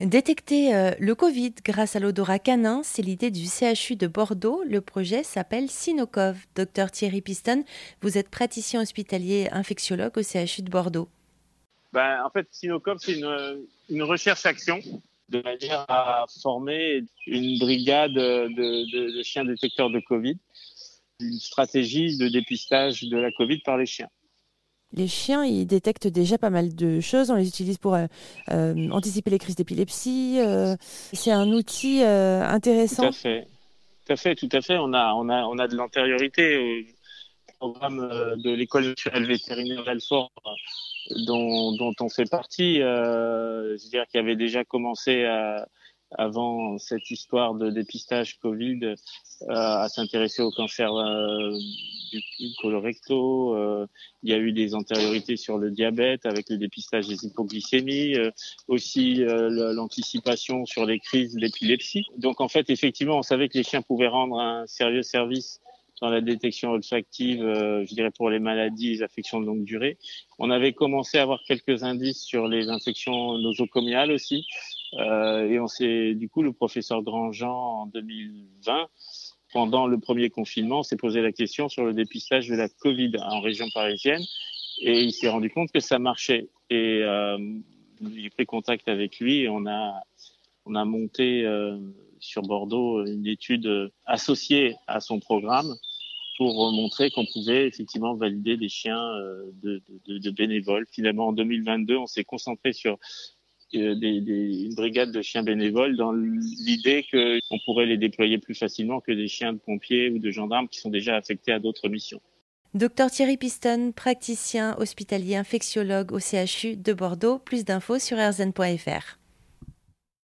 Détecter euh, le Covid grâce à l'odorat canin, c'est l'idée du CHU de Bordeaux. Le projet s'appelle Sinocov. Docteur Thierry Piston, vous êtes praticien hospitalier infectiologue au CHU de Bordeaux. Ben, en fait, Sinocov, c'est une, recherche-action de manière à former une brigade de, de chiens détecteurs de Covid, une stratégie de dépistage de la Covid par les chiens. Les chiens, ils détectent déjà pas mal de choses. On les utilise pour euh, euh, anticiper les crises d'épilepsie. Euh, c'est un outil intéressant. Tout à fait. Tout à fait, tout à fait. On a, on a, on a de l'antériorité au programme de l'école naturelle vétérinaire d'Alfort dont, dont on fait partie. je dire qu'il avait déjà commencé à, avant cette histoire de dépistage Covid à s'intéresser au cancer du, colorecto. Euh, il y a eu des antériorités sur le diabète avec le dépistage des hypoglycémies, aussi l'anticipation sur les crises d'épilepsie. Donc en fait, effectivement, on savait que les chiens pouvaient rendre un sérieux service dans la détection olfactive, je dirais pour les maladies, les affections de longue durée. On avait commencé à avoir quelques indices sur les infections nosocomiales aussi, euh, et on s'est, du coup, le professeur Grandjean en 2020, pendant le premier confinement, s'est posé la question sur le dépistage de la Covid en région parisienne, et il s'est rendu compte que ça marchait. Et euh, j'ai pris contact avec lui et on a on a monté euh, sur Bordeaux une étude associée à son programme pour montrer qu'on pouvait effectivement valider des chiens euh, de, bénévoles. Finalement, en 2022, on s'est concentré sur des, des, une brigade de chiens bénévoles dans l'idée qu'on pourrait les déployer plus facilement que des chiens de pompiers ou de gendarmes qui sont déjà affectés à d'autres missions. Docteur Thierry Piston, praticien hospitalier infectiologue au CHU de Bordeaux. Plus d'infos sur rzn.fr.